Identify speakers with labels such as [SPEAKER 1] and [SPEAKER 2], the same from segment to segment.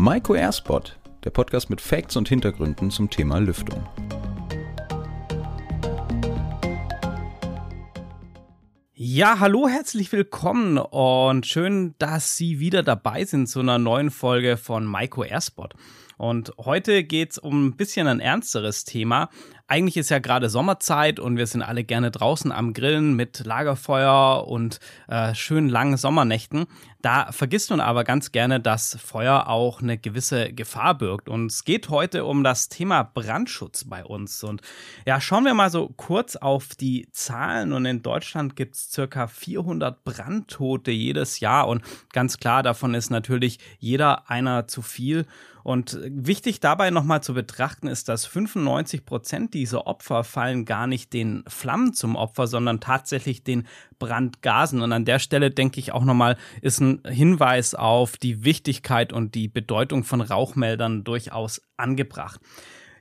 [SPEAKER 1] Maiko Airspot, der Podcast mit Facts und Hintergründen zum Thema Lüftung.
[SPEAKER 2] Ja, hallo, herzlich willkommen und schön, dass Sie wieder dabei sind zu einer neuen Folge von Maiko Airspot. Und heute geht's um ein bisschen ein ernsteres Thema. Eigentlich ist ja gerade Sommerzeit und wir sind alle gerne draußen am Grillen mit Lagerfeuer und äh, schönen langen Sommernächten. Da vergisst man aber ganz gerne, dass Feuer auch eine gewisse Gefahr birgt. Und es geht heute um das Thema Brandschutz bei uns. Und ja, schauen wir mal so kurz auf die Zahlen. Und in Deutschland gibt es circa 400 Brandtote jedes Jahr. Und ganz klar, davon ist natürlich jeder einer zu viel. Und wichtig dabei nochmal zu betrachten ist, dass 95 Prozent dieser Opfer fallen gar nicht den Flammen zum Opfer, sondern tatsächlich den Brandgasen. Und an der Stelle denke ich auch nochmal, ist ein Hinweis auf die Wichtigkeit und die Bedeutung von Rauchmeldern durchaus angebracht.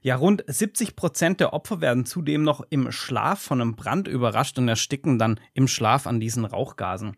[SPEAKER 2] Ja, rund 70 Prozent der Opfer werden zudem noch im Schlaf von einem Brand überrascht und ersticken dann im Schlaf an diesen Rauchgasen.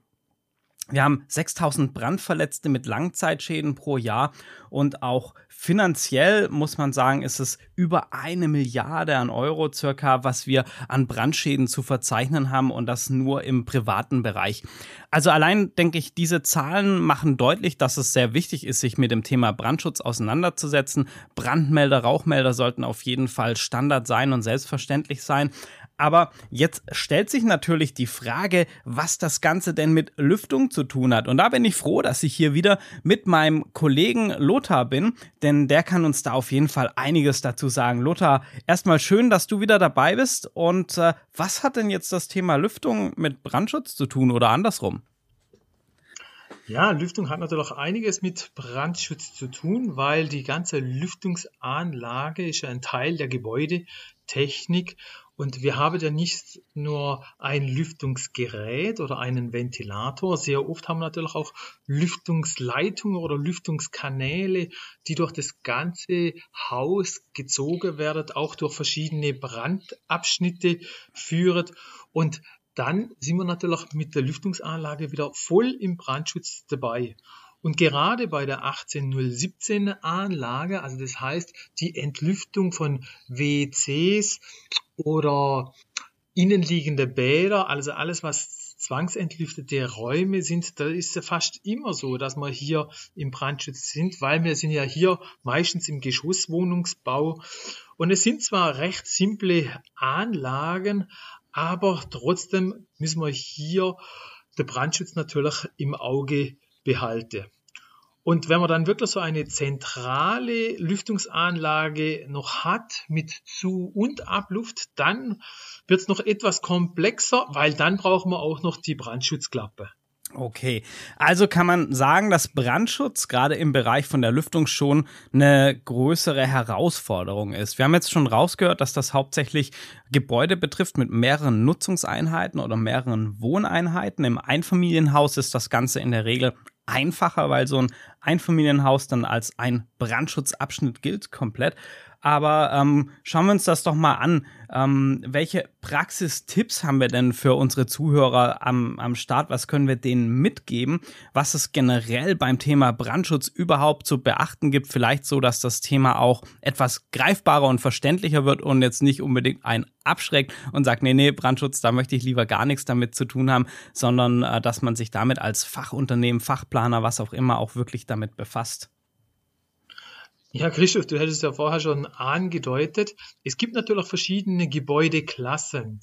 [SPEAKER 2] Wir haben 6000 Brandverletzte mit Langzeitschäden pro Jahr und auch finanziell muss man sagen, ist es über eine Milliarde an Euro circa, was wir an Brandschäden zu verzeichnen haben und das nur im privaten Bereich. Also allein denke ich, diese Zahlen machen deutlich, dass es sehr wichtig ist, sich mit dem Thema Brandschutz auseinanderzusetzen. Brandmelder, Rauchmelder sollten auf jeden Fall Standard sein und selbstverständlich sein. Aber jetzt stellt sich natürlich die Frage, was das Ganze denn mit Lüftung zu tun hat. Und da bin ich froh, dass ich hier wieder mit meinem Kollegen Lothar bin, denn der kann uns da auf jeden Fall einiges dazu sagen. Lothar, erstmal schön, dass du wieder dabei bist. Und äh, was hat denn jetzt das Thema Lüftung mit Brandschutz zu tun oder andersrum?
[SPEAKER 3] Ja, Lüftung hat natürlich auch einiges mit Brandschutz zu tun, weil die ganze Lüftungsanlage ist ja ein Teil der Gebäudetechnik und wir haben ja nicht nur ein Lüftungsgerät oder einen Ventilator. Sehr oft haben wir natürlich auch Lüftungsleitungen oder Lüftungskanäle, die durch das ganze Haus gezogen werden, auch durch verschiedene Brandabschnitte führen. Und dann sind wir natürlich mit der Lüftungsanlage wieder voll im Brandschutz dabei. Und gerade bei der 18017 Anlage, also das heißt die Entlüftung von WCs oder innenliegende Bäder, also alles, was zwangsentlüftete Räume sind, da ist es fast immer so, dass wir hier im Brandschutz sind, weil wir sind ja hier meistens im Geschosswohnungsbau. Und es sind zwar recht simple Anlagen, aber trotzdem müssen wir hier den Brandschutz natürlich im Auge behalten. Und wenn man dann wirklich so eine zentrale Lüftungsanlage noch hat mit Zu- und Abluft, dann wird es noch etwas komplexer, weil dann brauchen wir auch noch die Brandschutzklappe.
[SPEAKER 2] Okay, also kann man sagen, dass Brandschutz gerade im Bereich von der Lüftung schon eine größere Herausforderung ist. Wir haben jetzt schon rausgehört, dass das hauptsächlich Gebäude betrifft mit mehreren Nutzungseinheiten oder mehreren Wohneinheiten. Im Einfamilienhaus ist das Ganze in der Regel einfacher, weil so ein Einfamilienhaus dann als ein Brandschutzabschnitt gilt komplett. Aber ähm, schauen wir uns das doch mal an. Ähm, welche Praxistipps haben wir denn für unsere Zuhörer am, am Start? Was können wir denen mitgeben? Was es generell beim Thema Brandschutz überhaupt zu beachten gibt? Vielleicht so, dass das Thema auch etwas greifbarer und verständlicher wird und jetzt nicht unbedingt ein abschreckt und sagt, nee, nee, Brandschutz, da möchte ich lieber gar nichts damit zu tun haben, sondern äh, dass man sich damit als Fachunternehmen, Fachplaner, was auch immer, auch wirklich damit befasst.
[SPEAKER 3] Ja, Christoph, du hättest ja vorher schon angedeutet. Es gibt natürlich verschiedene Gebäudeklassen.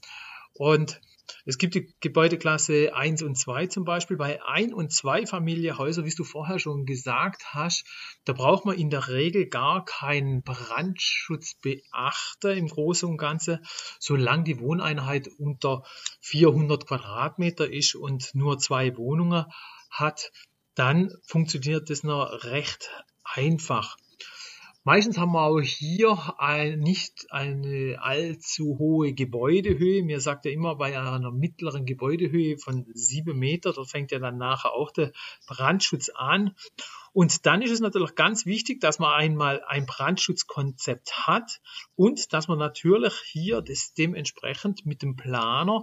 [SPEAKER 3] Und es gibt die Gebäudeklasse 1 und 2 zum Beispiel. Bei 1 und 2 Familienhäuser, wie du vorher schon gesagt hast, da braucht man in der Regel gar keinen Brandschutzbeachter im Großen und Ganzen, solange die Wohneinheit unter 400 Quadratmeter ist und nur zwei Wohnungen hat, dann funktioniert das noch recht einfach. Meistens haben wir auch hier ein, nicht eine allzu hohe Gebäudehöhe. Mir sagt ja immer bei einer mittleren Gebäudehöhe von sieben Meter, da fängt ja dann nachher auch der Brandschutz an. Und dann ist es natürlich ganz wichtig, dass man einmal ein Brandschutzkonzept hat und dass man natürlich hier das dementsprechend mit dem Planer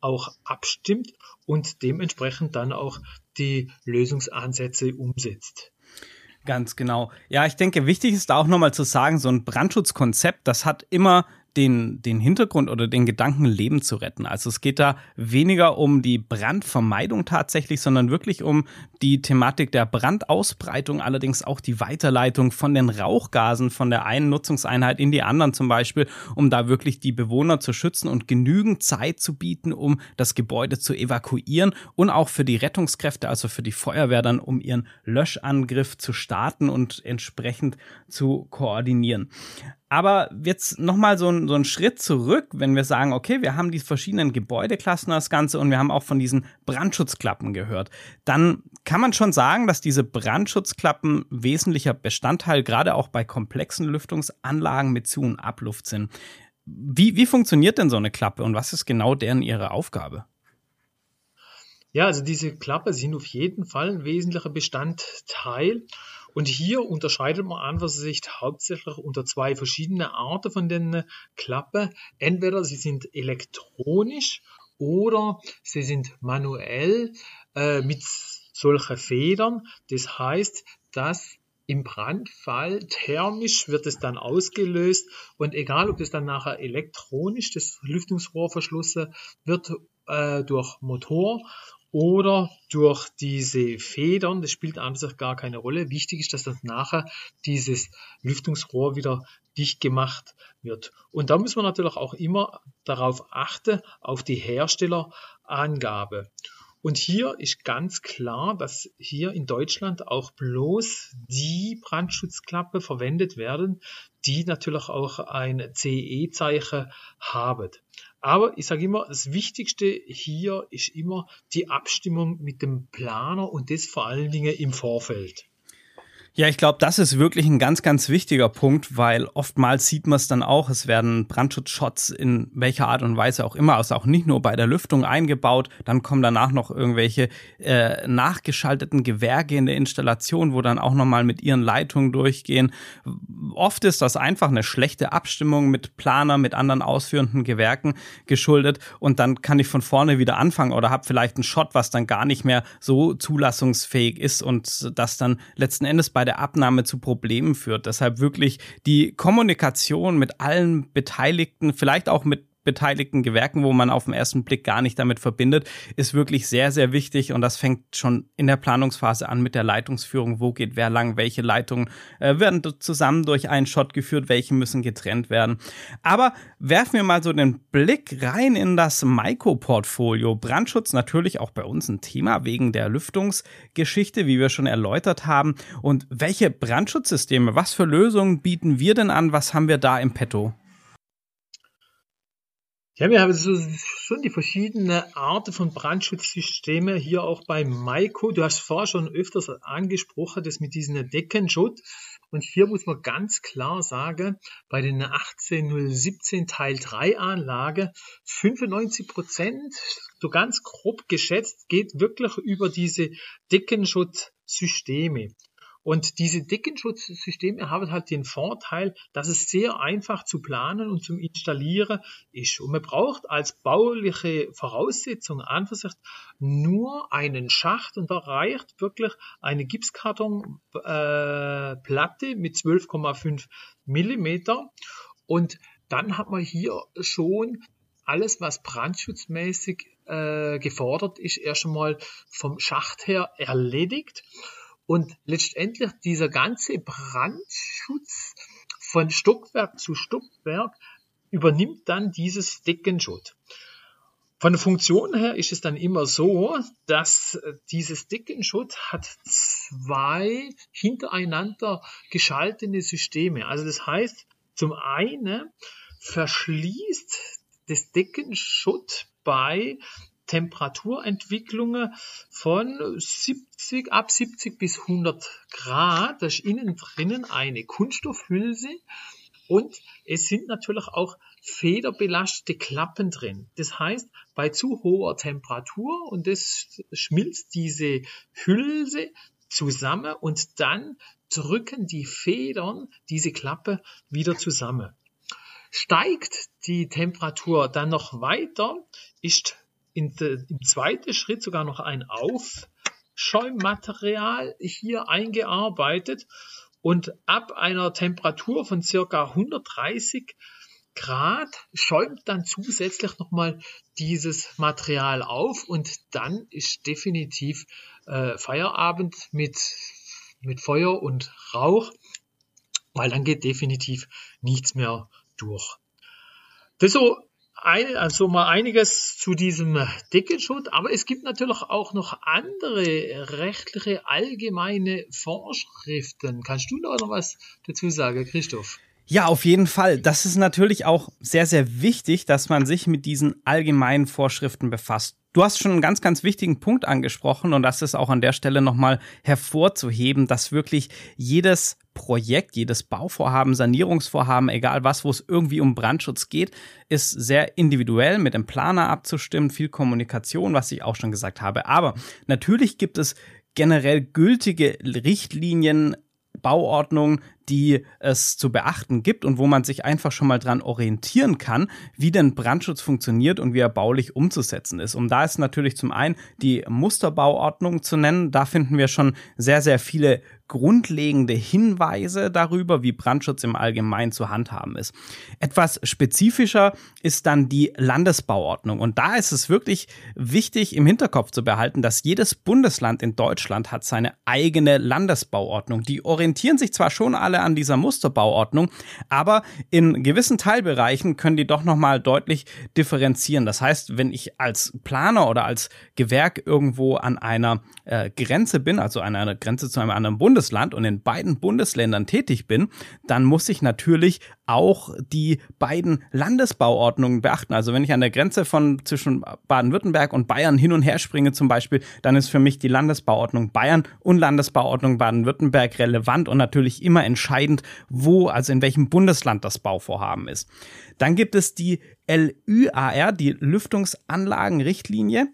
[SPEAKER 3] auch abstimmt und dementsprechend dann auch die Lösungsansätze umsetzt.
[SPEAKER 2] Ganz genau. Ja, ich denke, wichtig ist da auch nochmal zu sagen, so ein Brandschutzkonzept, das hat immer den, den Hintergrund oder den Gedanken, Leben zu retten. Also es geht da weniger um die Brandvermeidung tatsächlich, sondern wirklich um die Thematik der Brandausbreitung, allerdings auch die Weiterleitung von den Rauchgasen von der einen Nutzungseinheit in die anderen zum Beispiel, um da wirklich die Bewohner zu schützen und genügend Zeit zu bieten, um das Gebäude zu evakuieren und auch für die Rettungskräfte, also für die Feuerwehr dann, um ihren Löschangriff zu starten und entsprechend zu koordinieren. Aber jetzt nochmal so, so ein Schritt zurück, wenn wir sagen, okay, wir haben die verschiedenen Gebäudeklassen das Ganze und wir haben auch von diesen Brandschutzklappen gehört, dann kann man schon sagen, dass diese Brandschutzklappen wesentlicher Bestandteil gerade auch bei komplexen Lüftungsanlagen mit Zu- und Abluft sind. Wie, wie funktioniert denn so eine Klappe und was ist genau deren ihre Aufgabe?
[SPEAKER 3] Ja, also diese Klappe sind auf jeden Fall ein wesentlicher Bestandteil. Und hier unterscheidet man an was sich hauptsächlich unter zwei verschiedene Arten von den Klappen. Entweder sie sind elektronisch oder sie sind manuell äh, mit solchen Federn. Das heißt, dass im Brandfall thermisch wird es dann ausgelöst und egal ob es dann nachher elektronisch das Lüftungsrohr verschlossen wird äh, durch Motor oder durch diese Federn, das spielt an sich gar keine Rolle. Wichtig ist, dass dann nachher dieses Lüftungsrohr wieder dicht gemacht wird. Und da muss man natürlich auch immer darauf achten, auf die Herstellerangabe. Und hier ist ganz klar, dass hier in Deutschland auch bloß die Brandschutzklappe verwendet werden, die natürlich auch ein CE-Zeichen haben. Aber ich sage immer, das Wichtigste hier ist immer die Abstimmung mit dem Planer und das vor allen Dingen im Vorfeld.
[SPEAKER 2] Ja, ich glaube, das ist wirklich ein ganz, ganz wichtiger Punkt, weil oftmals sieht man es dann auch, es werden Brandschutzshots in welcher Art und Weise auch immer, also auch nicht nur bei der Lüftung eingebaut, dann kommen danach noch irgendwelche äh, nachgeschalteten Gewerke in der Installation, wo dann auch nochmal mit ihren Leitungen durchgehen. Oft ist das einfach eine schlechte Abstimmung mit Planer, mit anderen ausführenden Gewerken geschuldet und dann kann ich von vorne wieder anfangen oder habe vielleicht einen Shot, was dann gar nicht mehr so zulassungsfähig ist und das dann letzten Endes bei der Abnahme zu Problemen führt. Deshalb wirklich die Kommunikation mit allen Beteiligten, vielleicht auch mit beteiligten Gewerken, wo man auf den ersten Blick gar nicht damit verbindet, ist wirklich sehr, sehr wichtig. Und das fängt schon in der Planungsphase an mit der Leitungsführung. Wo geht wer lang? Welche Leitungen äh, werden zusammen durch einen Shot geführt? Welche müssen getrennt werden? Aber werfen wir mal so den Blick rein in das Maiko-Portfolio. Brandschutz natürlich auch bei uns ein Thema wegen der Lüftungsgeschichte, wie wir schon erläutert haben. Und welche Brandschutzsysteme, was für Lösungen bieten wir denn an? Was haben wir da im Petto?
[SPEAKER 3] Ja, wir haben so, schon die verschiedenen Arten von Brandschutzsystemen hier auch bei Maiko. Du hast vorher schon öfters angesprochen, das mit diesem Deckenschutz. Und hier muss man ganz klar sagen, bei den 18017 Teil 3 Anlage, 95 Prozent, so ganz grob geschätzt, geht wirklich über diese Deckenschutzsysteme. Und diese Deckenschutzsysteme haben halt den Vorteil, dass es sehr einfach zu planen und zum Installieren ist. Und man braucht als bauliche Voraussetzung an für sich nur einen Schacht und da reicht wirklich eine Gipskartonplatte äh, mit 12,5 Millimeter. Und dann hat man hier schon alles, was brandschutzmäßig äh, gefordert ist, erst einmal vom Schacht her erledigt. Und letztendlich dieser ganze Brandschutz von Stockwerk zu Stockwerk übernimmt dann dieses Deckenschutt. Von der Funktion her ist es dann immer so, dass dieses Deckenschutt hat zwei hintereinander geschaltete Systeme. Also das heißt, zum einen verschließt das Deckenschutt bei Temperaturentwicklungen von 70, ab 70 bis 100 Grad. Da ist innen drinnen eine Kunststoffhülse und es sind natürlich auch federbelastete Klappen drin. Das heißt, bei zu hoher Temperatur und das schmilzt diese Hülse zusammen und dann drücken die Federn diese Klappe wieder zusammen. Steigt die Temperatur dann noch weiter, ist in im zweiten Schritt sogar noch ein Auf, Schäummaterial hier eingearbeitet und ab einer Temperatur von circa 130 Grad schäumt dann zusätzlich nochmal dieses Material auf und dann ist definitiv äh, Feierabend mit, mit Feuer und Rauch, weil dann geht definitiv nichts mehr durch. Das so ein, also mal einiges zu diesem Deckelschutz, aber es gibt natürlich auch noch andere rechtliche allgemeine Vorschriften. Kannst du da noch was dazu sagen, Christoph?
[SPEAKER 2] Ja, auf jeden Fall. Das ist natürlich auch sehr, sehr wichtig, dass man sich mit diesen allgemeinen Vorschriften befasst. Du hast schon einen ganz, ganz wichtigen Punkt angesprochen und das ist auch an der Stelle nochmal hervorzuheben, dass wirklich jedes Projekt, jedes Bauvorhaben, Sanierungsvorhaben, egal was, wo es irgendwie um Brandschutz geht, ist sehr individuell mit dem Planer abzustimmen, viel Kommunikation, was ich auch schon gesagt habe. Aber natürlich gibt es generell gültige Richtlinien, Bauordnung, die es zu beachten gibt und wo man sich einfach schon mal dran orientieren kann, wie denn Brandschutz funktioniert und wie er baulich umzusetzen ist. Um da ist natürlich zum einen die Musterbauordnung zu nennen. Da finden wir schon sehr, sehr viele grundlegende Hinweise darüber, wie Brandschutz im Allgemeinen zu handhaben ist. Etwas spezifischer ist dann die Landesbauordnung. Und da ist es wirklich wichtig im Hinterkopf zu behalten, dass jedes Bundesland in Deutschland hat seine eigene Landesbauordnung. Die orientieren sich zwar schon alle an dieser Musterbauordnung, aber in gewissen Teilbereichen können die doch nochmal deutlich differenzieren. Das heißt, wenn ich als Planer oder als Gewerk irgendwo an einer äh, Grenze bin, also an einer Grenze zu einem anderen Bundesland, Bundesland und in beiden Bundesländern tätig bin, dann muss ich natürlich auch die beiden Landesbauordnungen beachten. Also wenn ich an der Grenze von zwischen Baden-Württemberg und Bayern hin und her springe zum Beispiel, dann ist für mich die Landesbauordnung Bayern und Landesbauordnung Baden-Württemberg relevant und natürlich immer entscheidend, wo, also in welchem Bundesland das Bauvorhaben ist. Dann gibt es die LÜAR, die Lüftungsanlagenrichtlinie.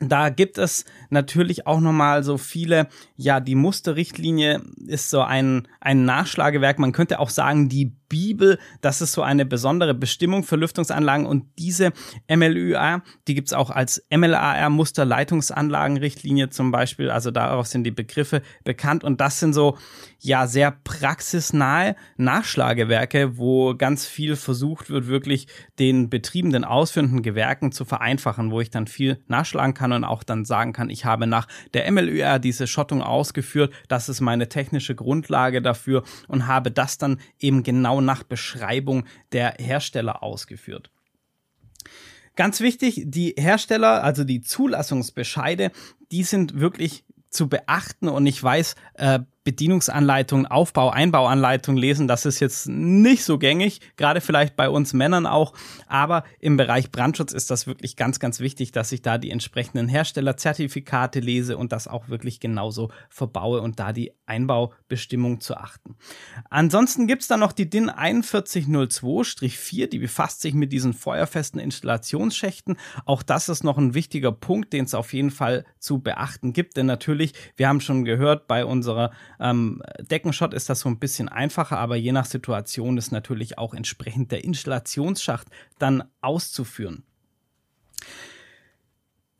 [SPEAKER 2] Da gibt es natürlich auch nochmal so viele, ja, die Musterrichtlinie ist so ein, ein Nachschlagewerk. Man könnte auch sagen, die Bibel, das ist so eine besondere Bestimmung für Lüftungsanlagen. Und diese MLUA, die gibt's auch als MLAR Musterleitungsanlagenrichtlinie zum Beispiel. Also darauf sind die Begriffe bekannt. Und das sind so, ja, sehr praxisnahe Nachschlagewerke, wo ganz viel versucht wird, wirklich den Betrieben, den ausführenden Gewerken zu vereinfachen, wo ich dann viel nachschlagen kann und auch dann sagen kann, ich habe nach der MLUR diese Schottung ausgeführt, das ist meine technische Grundlage dafür und habe das dann eben genau nach Beschreibung der Hersteller ausgeführt. Ganz wichtig, die Hersteller, also die Zulassungsbescheide, die sind wirklich zu beachten und ich weiß, äh, Bedienungsanleitungen, Aufbau, Einbauanleitungen lesen, das ist jetzt nicht so gängig, gerade vielleicht bei uns Männern auch, aber im Bereich Brandschutz ist das wirklich ganz, ganz wichtig, dass ich da die entsprechenden Herstellerzertifikate lese und das auch wirklich genauso verbaue und da die Einbaubestimmung zu achten. Ansonsten gibt's da noch die DIN 4102-4, die befasst sich mit diesen feuerfesten Installationsschächten. Auch das ist noch ein wichtiger Punkt, den es auf jeden Fall zu beachten gibt, denn natürlich, wir haben schon gehört, bei unserer ähm, Deckenshot ist das so ein bisschen einfacher, aber je nach Situation ist natürlich auch entsprechend der Installationsschacht dann auszuführen.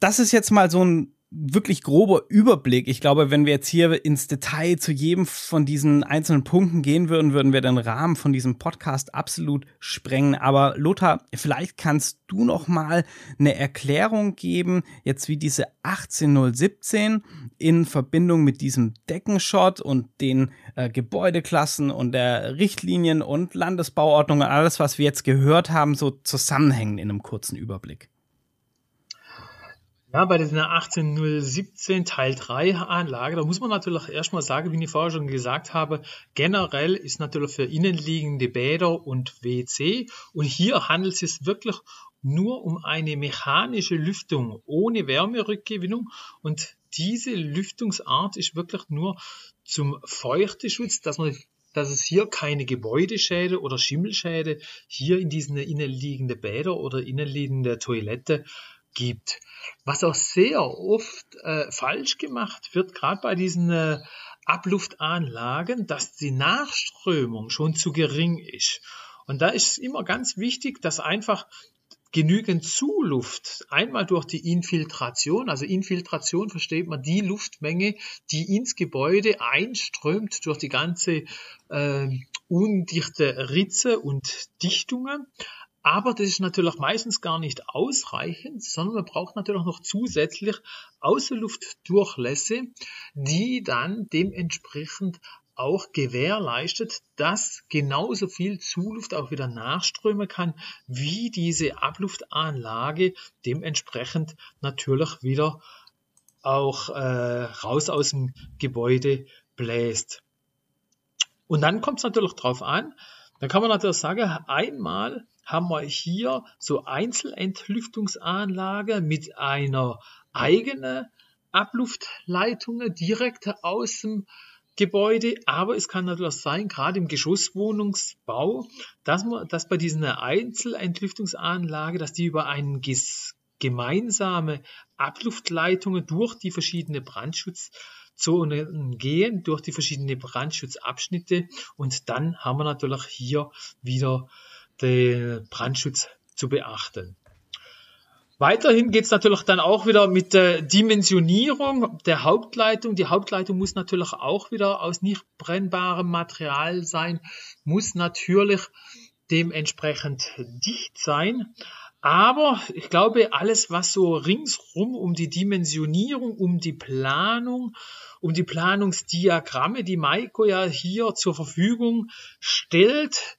[SPEAKER 2] Das ist jetzt mal so ein wirklich grober Überblick. Ich glaube, wenn wir jetzt hier ins Detail zu jedem von diesen einzelnen Punkten gehen würden, würden wir den Rahmen von diesem Podcast absolut sprengen. Aber Lothar, vielleicht kannst du noch mal eine Erklärung geben, jetzt wie diese 18017 in Verbindung mit diesem Deckenshot und den äh, Gebäudeklassen und der Richtlinien und Landesbauordnung und alles, was wir jetzt gehört haben, so zusammenhängen in einem kurzen Überblick.
[SPEAKER 3] Ja, bei dieser 18017 Teil 3 Anlage, da muss man natürlich erstmal sagen, wie ich vorher schon gesagt habe, generell ist natürlich für innenliegende Bäder und WC und hier handelt es sich wirklich nur um eine mechanische Lüftung ohne Wärmerückgewinnung und diese Lüftungsart ist wirklich nur zum Feuchteschutz, dass man dass es hier keine Gebäudeschäde oder Schimmelschäde hier in diesen innenliegenden Bäder oder innenliegende Toilette gibt. Was auch sehr oft äh, falsch gemacht wird, gerade bei diesen äh, Abluftanlagen, dass die Nachströmung schon zu gering ist. Und da ist immer ganz wichtig, dass einfach genügend Zuluft, einmal durch die Infiltration, also Infiltration versteht man die Luftmenge, die ins Gebäude einströmt durch die ganze äh, undichte Ritze und Dichtungen. Aber das ist natürlich meistens gar nicht ausreichend, sondern man braucht natürlich noch zusätzlich Außenluftdurchlässe, die dann dementsprechend auch gewährleistet, dass genauso viel Zuluft auch wieder nachströmen kann, wie diese Abluftanlage dementsprechend natürlich wieder auch äh, raus aus dem Gebäude bläst. Und dann kommt es natürlich drauf an, dann kann man natürlich sagen, einmal haben wir hier so Einzelentlüftungsanlage mit einer eigenen Abluftleitung direkt aus dem Gebäude, aber es kann natürlich sein, gerade im Geschosswohnungsbau, dass man, dass bei diesen Einzelentlüftungsanlage, dass die über einen gemeinsame Abluftleitungen durch die verschiedenen Brandschutzzonen gehen, durch die verschiedenen Brandschutzabschnitte. Und dann haben wir natürlich hier wieder den Brandschutz zu beachten. Weiterhin geht es natürlich dann auch wieder mit der Dimensionierung der Hauptleitung. Die Hauptleitung muss natürlich auch wieder aus nicht brennbarem Material sein, muss natürlich dementsprechend dicht sein. Aber ich glaube, alles, was so ringsrum um die Dimensionierung, um die Planung, um die Planungsdiagramme, die Maiko ja hier zur Verfügung stellt,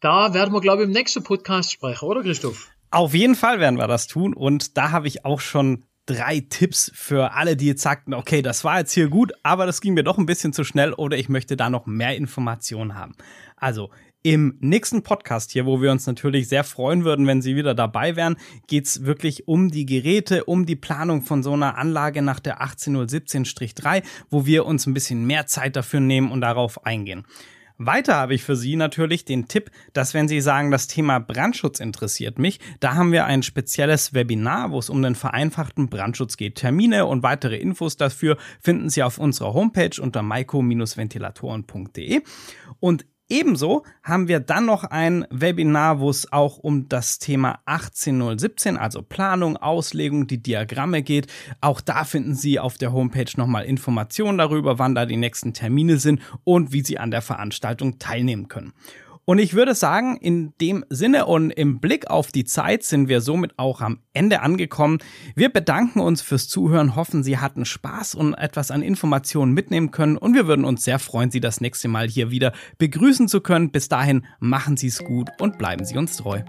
[SPEAKER 3] da werden wir, glaube ich, im nächsten Podcast sprechen, oder Christoph?
[SPEAKER 2] Auf jeden Fall werden wir das tun und da habe ich auch schon drei Tipps für alle, die jetzt sagten, okay, das war jetzt hier gut, aber das ging mir doch ein bisschen zu schnell oder ich möchte da noch mehr Informationen haben. Also im nächsten Podcast hier, wo wir uns natürlich sehr freuen würden, wenn Sie wieder dabei wären, geht's wirklich um die Geräte, um die Planung von so einer Anlage nach der 18017-3, wo wir uns ein bisschen mehr Zeit dafür nehmen und darauf eingehen. Weiter habe ich für Sie natürlich den Tipp, dass wenn Sie sagen, das Thema Brandschutz interessiert mich, da haben wir ein spezielles Webinar, wo es um den vereinfachten Brandschutz geht. Termine und weitere Infos dafür finden Sie auf unserer Homepage unter maiko-ventilatoren.de. Und Ebenso haben wir dann noch ein Webinar, wo es auch um das Thema 18017, also Planung, Auslegung, die Diagramme geht. Auch da finden Sie auf der Homepage nochmal Informationen darüber, wann da die nächsten Termine sind und wie Sie an der Veranstaltung teilnehmen können. Und ich würde sagen, in dem Sinne und im Blick auf die Zeit sind wir somit auch am Ende angekommen. Wir bedanken uns fürs Zuhören, hoffen, Sie hatten Spaß und etwas an Informationen mitnehmen können und wir würden uns sehr freuen, Sie das nächste Mal hier wieder begrüßen zu können. Bis dahin machen Sie es gut und bleiben Sie uns treu.